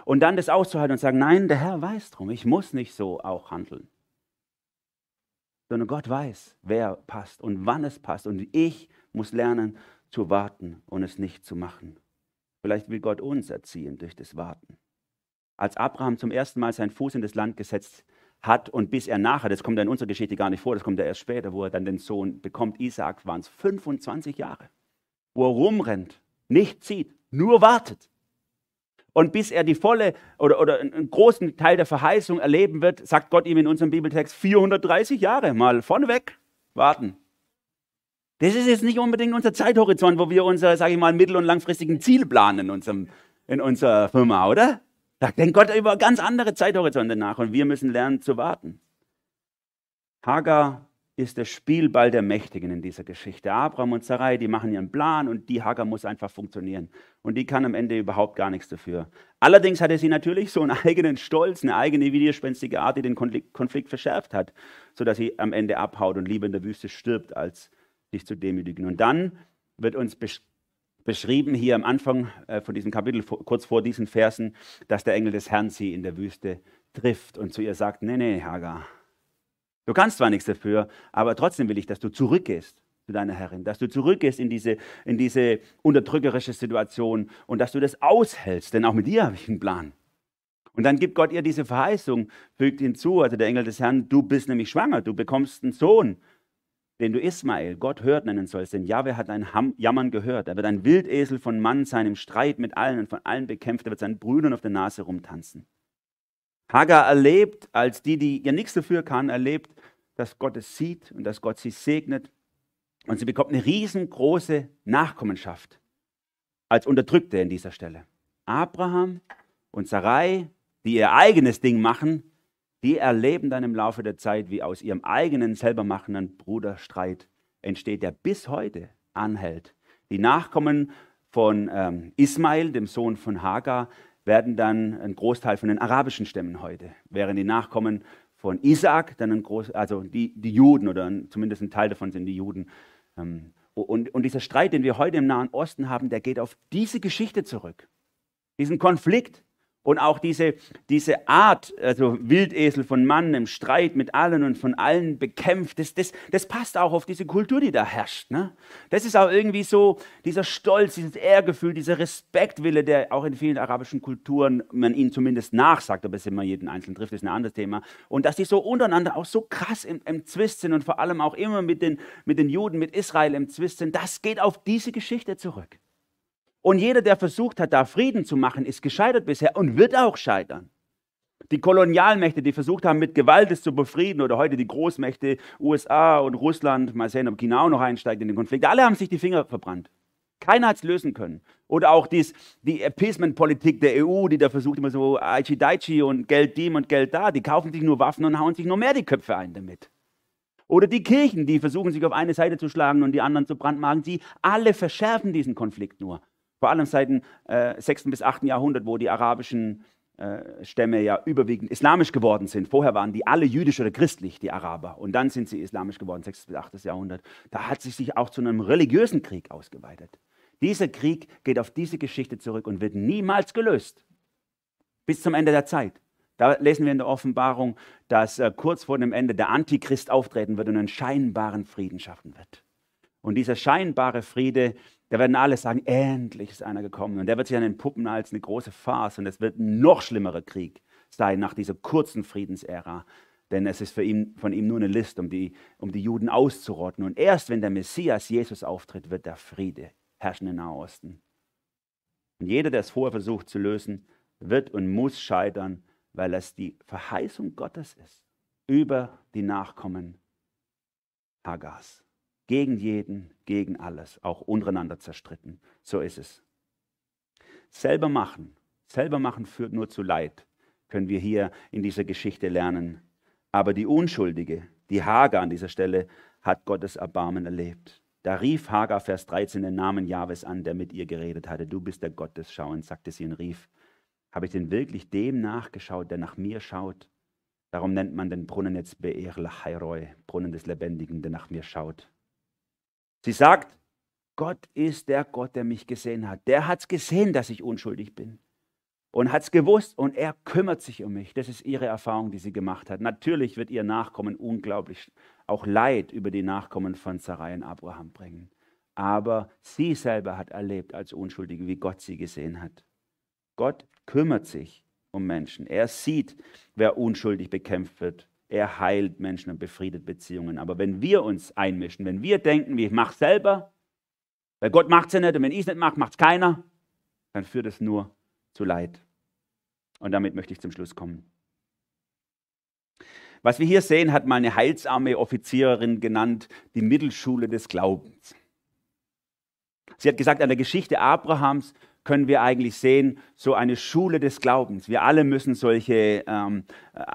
Und dann das auszuhalten und sagen, nein, der Herr weiß drum, ich muss nicht so auch handeln. Sondern Gott weiß, wer passt und wann es passt. Und ich muss lernen zu warten und es nicht zu machen. Vielleicht will Gott uns erziehen durch das Warten. Als Abraham zum ersten Mal seinen Fuß in das Land gesetzt hat und bis er nachher, das kommt ja in unserer Geschichte gar nicht vor, das kommt ja erst später, wo er dann den Sohn bekommt, Isaac, waren es 25 Jahre, wo er rumrennt, nicht zieht, nur wartet. Und bis er die volle oder, oder einen großen Teil der Verheißung erleben wird, sagt Gott ihm in unserem Bibeltext 430 Jahre. Mal vorneweg warten. Das ist jetzt nicht unbedingt unser Zeithorizont, wo wir unser, sage ich mal, mittel- und langfristigen Ziel planen in, unserem, in unserer Firma, oder? Da denkt Gott über ganz andere Zeithorizonte nach und wir müssen lernen zu warten. Hagar ist der Spielball der Mächtigen in dieser Geschichte. Abraham und Sarai, die machen ihren Plan und die Hagar muss einfach funktionieren. Und die kann am Ende überhaupt gar nichts dafür. Allerdings hatte sie natürlich so einen *laughs* eigenen Stolz, eine eigene widerspenstige Art, die den Konflikt verschärft hat, sodass sie am Ende abhaut und lieber in der Wüste stirbt, als sich zu demütigen. Und dann wird uns beschrieben hier am Anfang äh, von diesem Kapitel, kurz vor diesen Versen, dass der Engel des Herrn sie in der Wüste trifft und zu ihr sagt, nee, nee, Hagar, Du kannst zwar nichts dafür, aber trotzdem will ich, dass du zurückgehst zu deiner Herrin, dass du zurückgehst in diese, in diese unterdrückerische Situation und dass du das aushältst, denn auch mit dir habe ich einen Plan. Und dann gibt Gott ihr diese Verheißung, fügt hinzu, also der Engel des Herrn, du bist nämlich schwanger, du bekommst einen Sohn, den du Ismael, Gott hört nennen sollst, denn Jahwe hat dein Jammern gehört. Er wird ein Wildesel von Mann sein, im Streit mit allen und von allen bekämpft, er wird seinen Brüdern auf der Nase rumtanzen. Hagar erlebt, als die, die ihr nichts dafür kann, erlebt, dass Gott es sieht und dass Gott sie segnet. Und sie bekommt eine riesengroße Nachkommenschaft als Unterdrückte in dieser Stelle. Abraham und Sarai, die ihr eigenes Ding machen, die erleben dann im Laufe der Zeit, wie aus ihrem eigenen, selber machenden Bruderstreit entsteht, der bis heute anhält. Die Nachkommen von ähm, Ismail, dem Sohn von Hagar, werden dann ein Großteil von den arabischen Stämmen heute, während die Nachkommen von Isaac, dann ein Groß, also die, die Juden oder zumindest ein Teil davon sind die Juden. Ähm, und, und dieser Streit, den wir heute im Nahen Osten haben, der geht auf diese Geschichte zurück. Diesen Konflikt und auch diese, diese Art, also Wildesel von Mann im Streit mit allen und von allen bekämpft, das, das, das passt auch auf diese Kultur, die da herrscht. Ne? Das ist auch irgendwie so dieser Stolz, dieses Ehrgefühl, dieser Respektwille, der auch in vielen arabischen Kulturen man ihnen zumindest nachsagt, ob es immer jeden Einzelnen trifft, ist ein anderes Thema. Und dass die so untereinander auch so krass im, im Zwist sind und vor allem auch immer mit den, mit den Juden, mit Israel im Zwist sind, das geht auf diese Geschichte zurück. Und jeder, der versucht hat, da Frieden zu machen, ist gescheitert bisher und wird auch scheitern. Die Kolonialmächte, die versucht haben, mit Gewalt es zu befrieden, oder heute die Großmächte USA und Russland, mal sehen, ob China auch noch einsteigt in den Konflikt, alle haben sich die Finger verbrannt. Keiner hat es lösen können. Oder auch dies, die Appeasement-Politik der EU, die da versucht immer so Aichi Daichi und Geld dem und Geld da, die kaufen sich nur Waffen und hauen sich nur mehr die Köpfe ein damit. Oder die Kirchen, die versuchen sich auf eine Seite zu schlagen und die anderen zu brandmarken, sie alle verschärfen diesen Konflikt nur. Vor allem seit dem äh, 6. bis 8. Jahrhundert, wo die arabischen äh, Stämme ja überwiegend islamisch geworden sind. Vorher waren die alle jüdisch oder christlich, die Araber. Und dann sind sie islamisch geworden, 6. bis 8. Jahrhundert. Da hat sich sich auch zu einem religiösen Krieg ausgeweitet. Dieser Krieg geht auf diese Geschichte zurück und wird niemals gelöst. Bis zum Ende der Zeit. Da lesen wir in der Offenbarung, dass äh, kurz vor dem Ende der Antichrist auftreten wird und einen scheinbaren Frieden schaffen wird. Und dieser scheinbare Friede da werden alle sagen, endlich ist einer gekommen. Und der wird sich dann entpuppen als eine große Farce. Und es wird ein noch schlimmerer Krieg sein nach dieser kurzen Friedensära. Denn es ist für ihn, von ihm nur eine List, um die, um die Juden auszurotten. Und erst wenn der Messias Jesus auftritt, wird der Friede herrschen im Nahosten. Und jeder, der es vorher versucht zu lösen, wird und muss scheitern, weil es die Verheißung Gottes ist über die Nachkommen Hagars gegen jeden, gegen alles, auch untereinander zerstritten. So ist es. Selber machen, selber machen führt nur zu Leid, können wir hier in dieser Geschichte lernen. Aber die Unschuldige, die Hagar an dieser Stelle, hat Gottes Erbarmen erlebt. Da rief Hagar, Vers 13, den Namen Jahwes an, der mit ihr geredet hatte. Du bist der Gott des Schauens, sagte sie und rief. Habe ich denn wirklich dem nachgeschaut, der nach mir schaut? Darum nennt man den Brunnen jetzt Be'er Lachairoi, Brunnen des Lebendigen, der nach mir schaut. Sie sagt, Gott ist der Gott, der mich gesehen hat. Der hat es gesehen, dass ich unschuldig bin. Und hat es gewusst und er kümmert sich um mich. Das ist ihre Erfahrung, die sie gemacht hat. Natürlich wird ihr Nachkommen unglaublich auch Leid über die Nachkommen von Sarai und Abraham bringen. Aber sie selber hat erlebt als Unschuldige, wie Gott sie gesehen hat. Gott kümmert sich um Menschen. Er sieht, wer unschuldig bekämpft wird er heilt Menschen und befriedet Beziehungen. Aber wenn wir uns einmischen, wenn wir denken, ich mache selber, weil Gott macht es ja nicht und wenn ich es nicht mache, macht es keiner, dann führt es nur zu Leid. Und damit möchte ich zum Schluss kommen. Was wir hier sehen, hat mal eine heilsarme Offiziererin genannt, die Mittelschule des Glaubens. Sie hat gesagt, an der Geschichte Abrahams können wir eigentlich sehen, so eine Schule des Glaubens. Wir alle müssen solche ähm,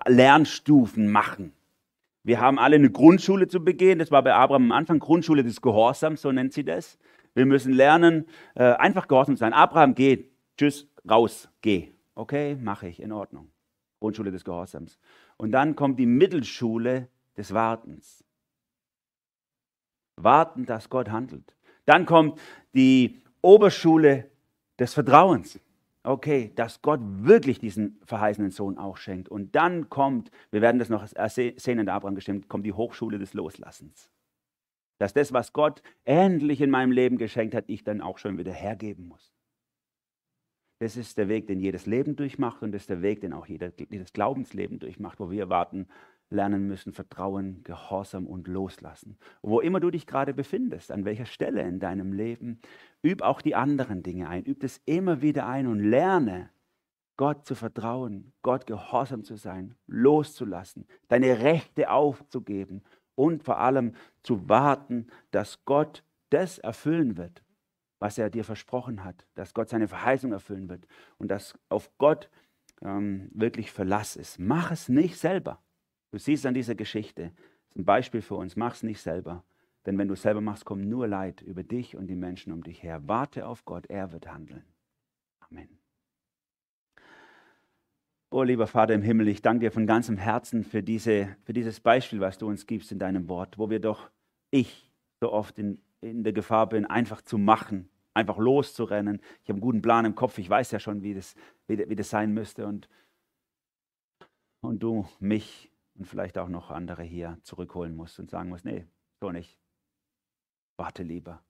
Lernstufen machen. Wir haben alle eine Grundschule zu begehen. Das war bei Abraham am Anfang Grundschule des Gehorsams, so nennt sie das. Wir müssen lernen, äh, einfach gehorsam zu sein. Abraham geht, tschüss, raus, geh. Okay, mache ich, in Ordnung. Grundschule des Gehorsams. Und dann kommt die Mittelschule des Wartens. Warten, dass Gott handelt. Dann kommt die Oberschule des Vertrauens. Okay, dass Gott wirklich diesen verheißenen Sohn auch schenkt. Und dann kommt, wir werden das noch sehen in der Abraham gestimmt, kommt die Hochschule des Loslassens. Dass das, was Gott endlich in meinem Leben geschenkt hat, ich dann auch schon wieder hergeben muss. Das ist der Weg, den jedes Leben durchmacht und das ist der Weg, den auch jeder, jedes Glaubensleben durchmacht, wo wir warten, lernen müssen, Vertrauen, Gehorsam und Loslassen. wo immer du dich gerade befindest, an welcher Stelle in deinem Leben, üb auch die anderen Dinge ein, üb das immer wieder ein und lerne, Gott zu vertrauen, Gott gehorsam zu sein, loszulassen, deine Rechte aufzugeben und vor allem zu warten, dass Gott das erfüllen wird, was er dir versprochen hat, dass Gott seine Verheißung erfüllen wird und dass auf Gott ähm, wirklich Verlass ist. Mach es nicht selber. Du siehst an dieser Geschichte, das ist ein Beispiel für uns, mach es nicht selber. Denn wenn du es selber machst, kommt nur Leid über dich und die Menschen um dich her. Warte auf Gott, er wird handeln. Amen. Oh lieber Vater im Himmel, ich danke dir von ganzem Herzen für, diese, für dieses Beispiel, was du uns gibst in deinem Wort, wo wir doch, ich so oft in, in der Gefahr bin, einfach zu machen, einfach loszurennen. Ich habe einen guten Plan im Kopf, ich weiß ja schon, wie das, wie, wie das sein müsste. Und, und du mich und vielleicht auch noch andere hier zurückholen musst und sagen musst, nee, so nicht. Warte lieber.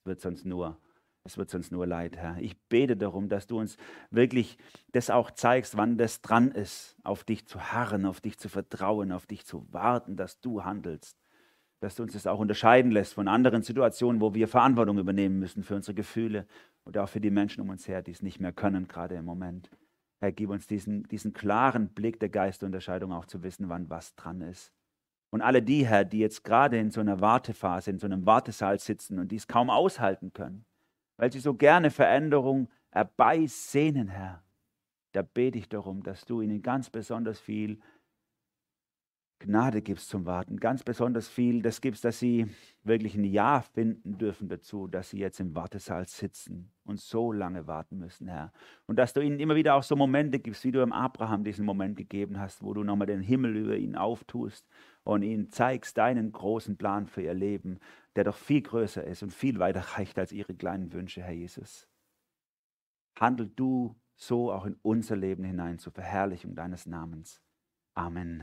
Es wird sonst nur es wird sonst nur leid, Herr. Ich bete darum, dass du uns wirklich das auch zeigst, wann das dran ist, auf dich zu harren, auf dich zu vertrauen, auf dich zu warten, dass du handelst. Dass du uns das auch unterscheiden lässt von anderen Situationen, wo wir Verantwortung übernehmen müssen für unsere Gefühle und auch für die Menschen um uns her, die es nicht mehr können, gerade im Moment. Herr, gib uns diesen, diesen klaren Blick der Geistunterscheidung auch zu wissen, wann was dran ist. Und alle die, Herr, die jetzt gerade in so einer Wartephase, in so einem Wartesaal sitzen und dies kaum aushalten können, weil sie so gerne Veränderung herbeisehnen, Herr. Da bete ich darum, dass du ihnen ganz besonders viel Gnade gibst zum Warten, ganz besonders viel das gibst, dass sie wirklich ein Ja finden dürfen dazu, dass sie jetzt im Wartesaal sitzen und so lange warten müssen, Herr. Und dass du ihnen immer wieder auch so Momente gibst, wie du im Abraham diesen Moment gegeben hast, wo du nochmal den Himmel über ihn auftust und ihnen zeigst deinen großen Plan für ihr Leben, der doch viel größer ist und viel weiter reicht als ihre kleinen Wünsche, Herr Jesus. Handel du so auch in unser Leben hinein zur Verherrlichung deines Namens. Amen.